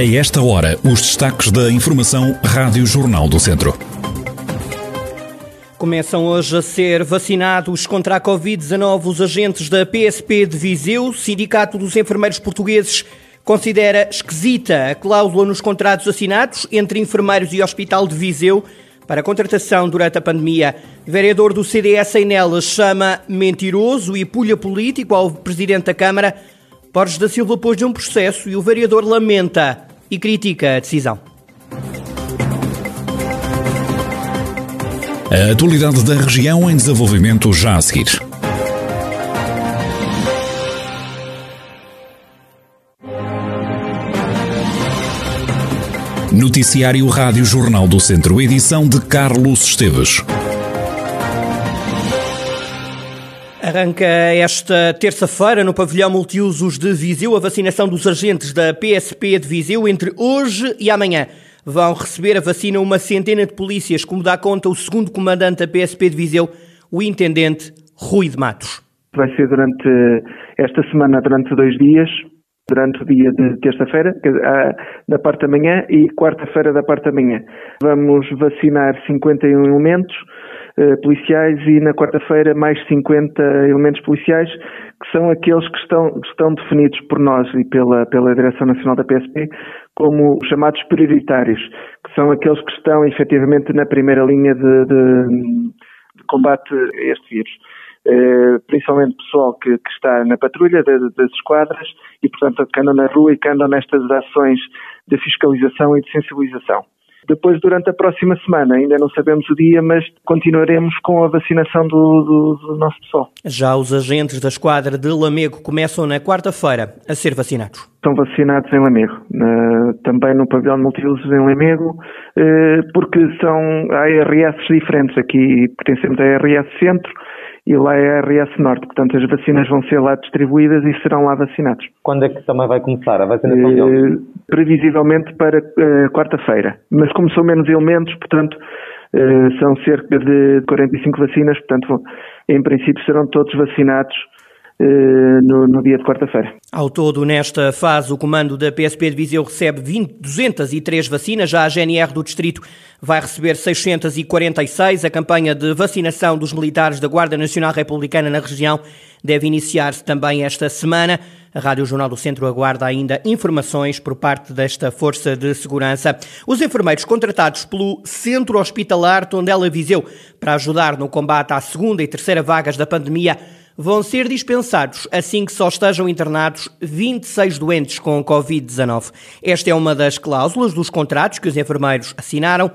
A esta hora, os destaques da Informação Rádio Jornal do Centro. Começam hoje a ser vacinados contra a Covid-19 os agentes da PSP de Viseu. O Sindicato dos Enfermeiros Portugueses considera esquisita a cláusula nos contratos assinados entre enfermeiros e Hospital de Viseu para a contratação durante a pandemia. Vereador do CDS em Nelas chama mentiroso e pulha político ao presidente da Câmara. Borges da Silva pôs de um processo e o vereador lamenta e critica a decisão. A atualidade da região em desenvolvimento já a seguir. Noticiário Rádio Jornal do Centro, edição de Carlos Esteves. Arranca esta terça-feira no pavilhão multiusos de Viseu a vacinação dos agentes da PSP de Viseu entre hoje e amanhã. Vão receber a vacina uma centena de polícias, como dá conta o segundo comandante da PSP de Viseu, o intendente Rui de Matos. Vai ser durante esta semana, durante dois dias, durante o dia de terça-feira, da parte da manhã, e quarta-feira da parte da manhã. Vamos vacinar 51 elementos policiais e na quarta-feira mais 50 elementos policiais, que são aqueles que estão, estão definidos por nós e pela, pela Direção Nacional da PSP como chamados prioritários, que são aqueles que estão efetivamente na primeira linha de, de, de combate a este vírus. Eh, principalmente pessoal que, que, está na patrulha das, das esquadras e, portanto, que andam na rua e que andam nestas ações de fiscalização e de sensibilização. Depois, durante a próxima semana, ainda não sabemos o dia, mas continuaremos com a vacinação do, do, do nosso pessoal. Já os agentes da esquadra de Lamego começam na quarta-feira a ser vacinados. Estão vacinados em Lamego, também no pavilhão de multiusos em Lamego, eh, porque são ARS diferentes. Aqui pertencemos a ARS Centro, e lá é a RS Norte. Portanto, as vacinas vão ser lá distribuídas e serão lá vacinados. Quando é que também vai começar a vacinação uh, Previsivelmente para uh, quarta-feira. Mas como são menos elementos, portanto, uh, são cerca de 45 vacinas, portanto, em princípio serão todos vacinados no, no, dia de quarta-feira. Ao todo, nesta fase, o comando da PSP de Viseu recebe 20, 203 vacinas, já a GNR do Distrito vai receber 646. A campanha de vacinação dos militares da Guarda Nacional Republicana na região deve iniciar-se também esta semana. A Rádio Jornal do Centro aguarda ainda informações por parte desta Força de Segurança. Os enfermeiros contratados pelo Centro Hospitalar Tondela Viseu para ajudar no combate à segunda e terceira vagas da pandemia vão ser dispensados assim que só estejam internados 26 doentes com Covid-19. Esta é uma das cláusulas dos contratos que os enfermeiros assinaram.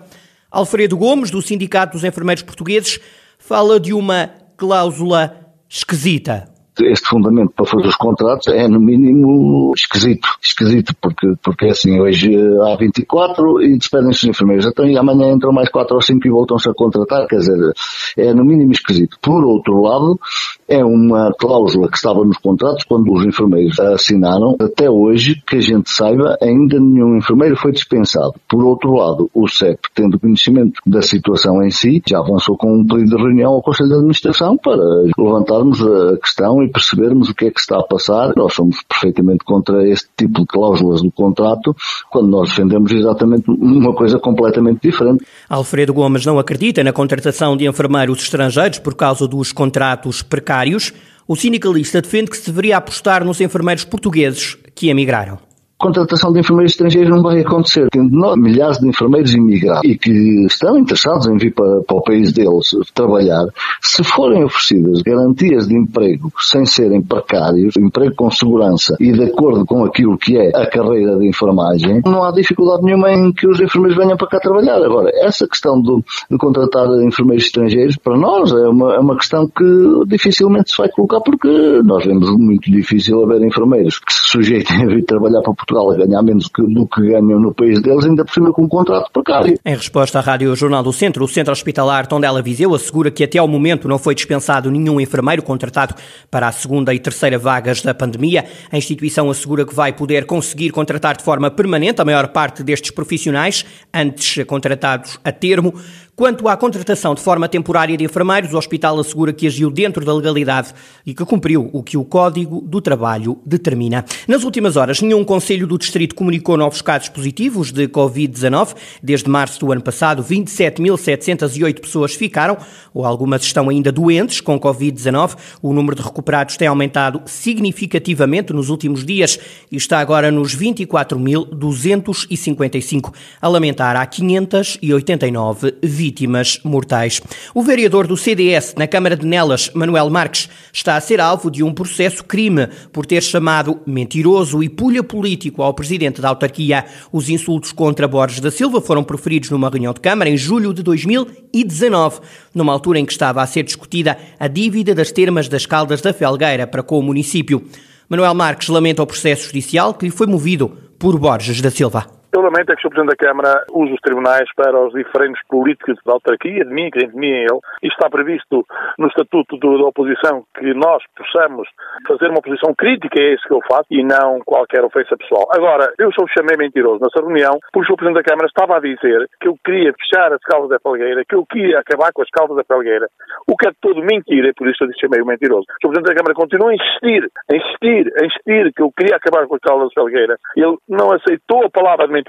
Alfredo Gomes, do Sindicato dos Enfermeiros Portugueses, fala de uma cláusula esquisita este fundamento para fazer os contratos é no mínimo esquisito. Esquisito porque, porque é assim, hoje há 24 e despedem-se os enfermeiros. Então e amanhã entram mais 4 ou 5 e voltam-se a contratar. Quer dizer, é no mínimo esquisito. Por outro lado, é uma cláusula que estava nos contratos quando os enfermeiros assinaram. Até hoje, que a gente saiba, ainda nenhum enfermeiro foi dispensado. Por outro lado, o CEP, tendo conhecimento da situação em si, já avançou com um pedido de reunião ao Conselho de Administração para levantarmos a questão e percebermos o que é que está a passar. Nós somos perfeitamente contra este tipo de cláusulas do contrato, quando nós defendemos exatamente uma coisa completamente diferente. Alfredo Gomes não acredita na contratação de enfermeiros estrangeiros por causa dos contratos precários. O sindicalista defende que se deveria apostar nos enfermeiros portugueses que emigraram contratação de enfermeiros estrangeiros não vai acontecer. Nós, milhares de enfermeiros imigrados e que estão interessados em vir para, para, o país deles trabalhar, se forem oferecidas garantias de emprego sem serem precários, emprego com segurança e de acordo com aquilo que é a carreira de enfermagem, não há dificuldade nenhuma em que os enfermeiros venham para cá trabalhar. Agora, essa questão do, de contratar enfermeiros estrangeiros, para nós, é uma, é uma questão que dificilmente se vai colocar porque nós vemos muito difícil haver enfermeiros que se sujeitem a vir trabalhar para Portugal a ganhar menos do que ganham no país deles, ainda por cima com um contrato precário. Em resposta à Rádio Jornal do Centro, o Centro Hospitalar Tondela Viseu assegura que até ao momento não foi dispensado nenhum enfermeiro contratado para a segunda e terceira vagas da pandemia. A instituição assegura que vai poder conseguir contratar de forma permanente a maior parte destes profissionais, antes contratados a termo. Quanto à contratação de forma temporária de enfermeiros, o hospital assegura que agiu dentro da legalidade e que cumpriu o que o Código do Trabalho determina. Nas últimas horas, nenhum Conselho do Distrito comunicou novos casos positivos de Covid-19. Desde março do ano passado, 27.708 pessoas ficaram ou algumas estão ainda doentes com Covid-19. O número de recuperados tem aumentado significativamente nos últimos dias e está agora nos 24.255. A lamentar, há 589 vítimas vítimas mortais. O vereador do CDS na Câmara de Nelas, Manuel Marques, está a ser alvo de um processo crime por ter chamado mentiroso e pulha político ao presidente da autarquia. Os insultos contra Borges da Silva foram proferidos numa reunião de Câmara em julho de 2019, numa altura em que estava a ser discutida a dívida das termas das Caldas da Felgueira para com o município. Manuel Marques lamenta o processo judicial que lhe foi movido por Borges da Silva. Eu lamento é que o Sr. Presidente da Câmara use os tribunais para os diferentes políticos da autarquia, de mim, de mim e ele. Isto está previsto no Estatuto do, da Oposição que nós possamos fazer uma oposição crítica, é isso que eu faço, e não qualquer ofensa pessoal. Agora, eu só chamei mentiroso nessa reunião porque o. Presidente da Câmara estava a dizer que eu queria fechar as caldas da Felgueira, que eu queria acabar com as caldas da Felgueira, o que é todo mentira, e por isso eu disse chamei o mentiroso. O. Presidente da Câmara continua a insistir, a insistir, a insistir que eu queria acabar com as caldas da Felgueira. Ele não aceitou a palavra de mentiroso,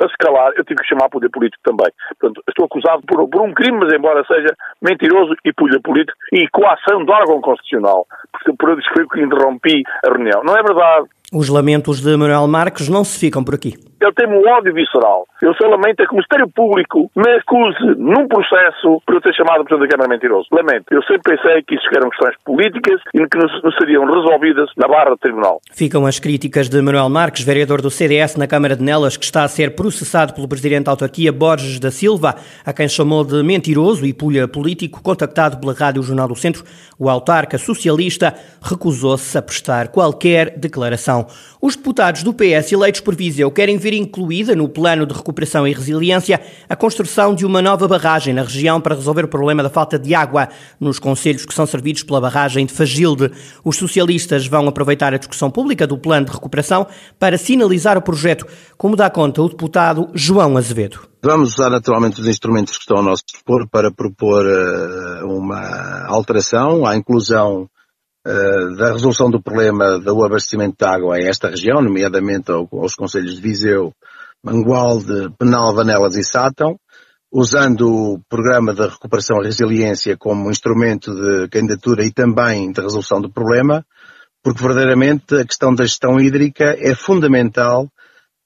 a escalar, eu tive que chamar poder político também. Portanto, estou acusado por, por um crime, mas embora seja mentiroso e poder político e coação do órgão constitucional, porque por isso foi que interrompi a reunião. Não é verdade. Os lamentos de Manuel Marques não se ficam por aqui. Eu tenho um ódio visceral. Eu só lamento é que o Ministério Público me acuse num processo por eu ter chamado o Presidente da Câmara mentiroso. Lamento. Eu sempre pensei que isso eram questões políticas e que não seriam resolvidas na barra do Tribunal. Ficam as críticas de Manuel Marques, vereador do CDS na Câmara de Nelas, que está a ser processado pelo Presidente da Autarquia, Borges da Silva, a quem chamou de mentiroso e pulha político, contactado pela Rádio Jornal do Centro. O autarca socialista recusou-se a prestar qualquer declaração. Os deputados do PS eleitos por Viseu querem ver incluída no plano de recuperação e resiliência a construção de uma nova barragem na região para resolver o problema da falta de água nos conselhos que são servidos pela barragem de Fagilde. Os socialistas vão aproveitar a discussão pública do plano de recuperação para sinalizar o projeto, como dá conta o deputado João Azevedo. Vamos usar naturalmente os instrumentos que estão ao nosso dispor para propor uh, uma alteração à inclusão da resolução do problema do abastecimento de água a esta região, nomeadamente ao, aos conselhos de Viseu, Mangualde, Penal, Vanelas e Sátão, usando o programa de recuperação e resiliência como instrumento de candidatura e também de resolução do problema, porque verdadeiramente a questão da gestão hídrica é fundamental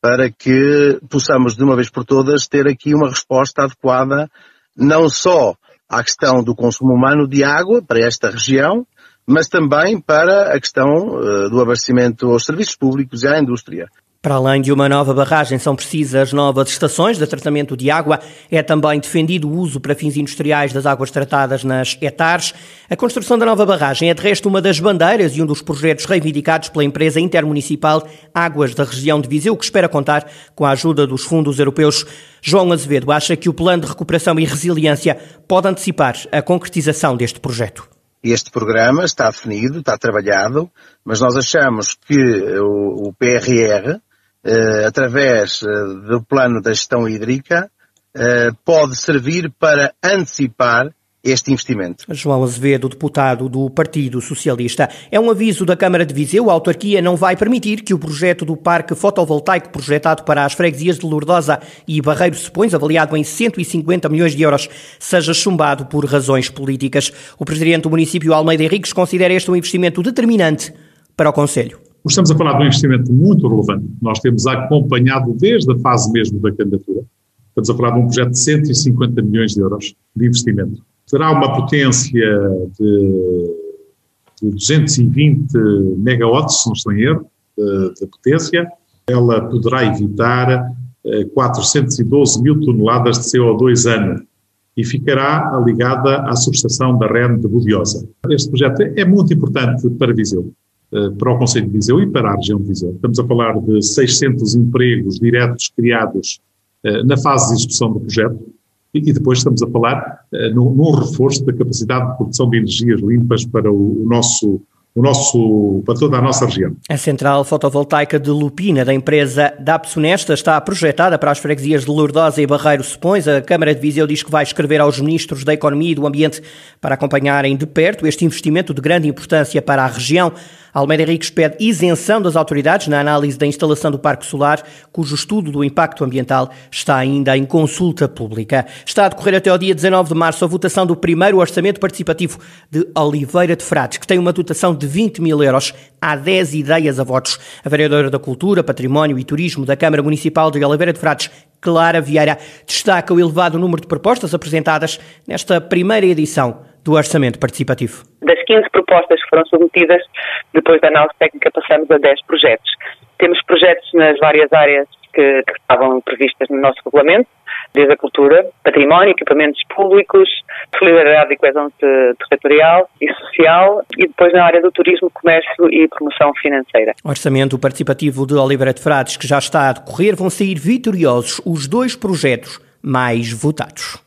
para que possamos de uma vez por todas ter aqui uma resposta adequada não só à questão do consumo humano de água para esta região, mas também para a questão uh, do abastecimento aos serviços públicos e à indústria. Para além de uma nova barragem, são precisas novas estações de tratamento de água. É também defendido o uso para fins industriais das águas tratadas nas hectares. A construção da nova barragem é, de resto, uma das bandeiras e um dos projetos reivindicados pela empresa intermunicipal Águas da região de Viseu, que espera contar com a ajuda dos fundos europeus. João Azevedo acha que o plano de recuperação e resiliência pode antecipar a concretização deste projeto. Este programa está definido, está trabalhado, mas nós achamos que o, o PRR, eh, através eh, do plano da gestão hídrica, eh, pode servir para antecipar este investimento. João Azevedo, deputado do Partido Socialista. É um aviso da Câmara de Viseu. A autarquia não vai permitir que o projeto do parque fotovoltaico projetado para as freguesias de Lourdosa e Barreiro Sepões, avaliado em 150 milhões de euros, seja chumbado por razões políticas. O presidente do município, Almeida Henriques, considera este um investimento determinante para o Conselho. Estamos a falar de um investimento muito relevante. Nós temos acompanhado desde a fase mesmo da candidatura. Estamos a falar de um projeto de 150 milhões de euros de investimento terá uma potência de, de 220 megawatts, se não estou em erro, de, de potência. Ela poderá evitar 412 eh, mil toneladas de CO2 ano e ficará ligada à subestação da REN de Budiosa. Este projeto é muito importante para Viseu, eh, para o Conselho de Viseu e para a região de Viseu. Estamos a falar de 600 empregos diretos criados eh, na fase de execução do projeto, e, depois estamos a falar uh, num, reforço da capacidade de produção de energias limpas para o, o nosso o nosso, para toda a nossa região. A central fotovoltaica de Lupina, da empresa Dapsonesta, está projetada para as freguesias de Lourdosa e Barreiro Sepões. A Câmara de Viseu diz que vai escrever aos ministros da Economia e do Ambiente para acompanharem de perto este investimento de grande importância para a região. Almeida Henriques pede isenção das autoridades na análise da instalação do Parque Solar, cujo estudo do impacto ambiental está ainda em consulta pública. Está a decorrer até ao dia 19 de março a votação do primeiro orçamento participativo de Oliveira de Frades, que tem uma dotação de 20 mil euros. Há 10 ideias a votos. A vereadora da Cultura, Património e Turismo da Câmara Municipal de Oliveira de Frades, Clara Vieira, destaca o elevado número de propostas apresentadas nesta primeira edição do Orçamento Participativo. Das 15 propostas que foram submetidas, depois da análise técnica passamos a 10 projetos. Temos projetos nas várias áreas que, que estavam previstas no nosso regulamento, desde a cultura, património, equipamentos públicos, solidariedade e coesão territorial e social e depois na área do turismo, comércio e promoção financeira. Orçamento participativo de Oliveira de Frades, que já está a decorrer, vão sair vitoriosos os dois projetos mais votados.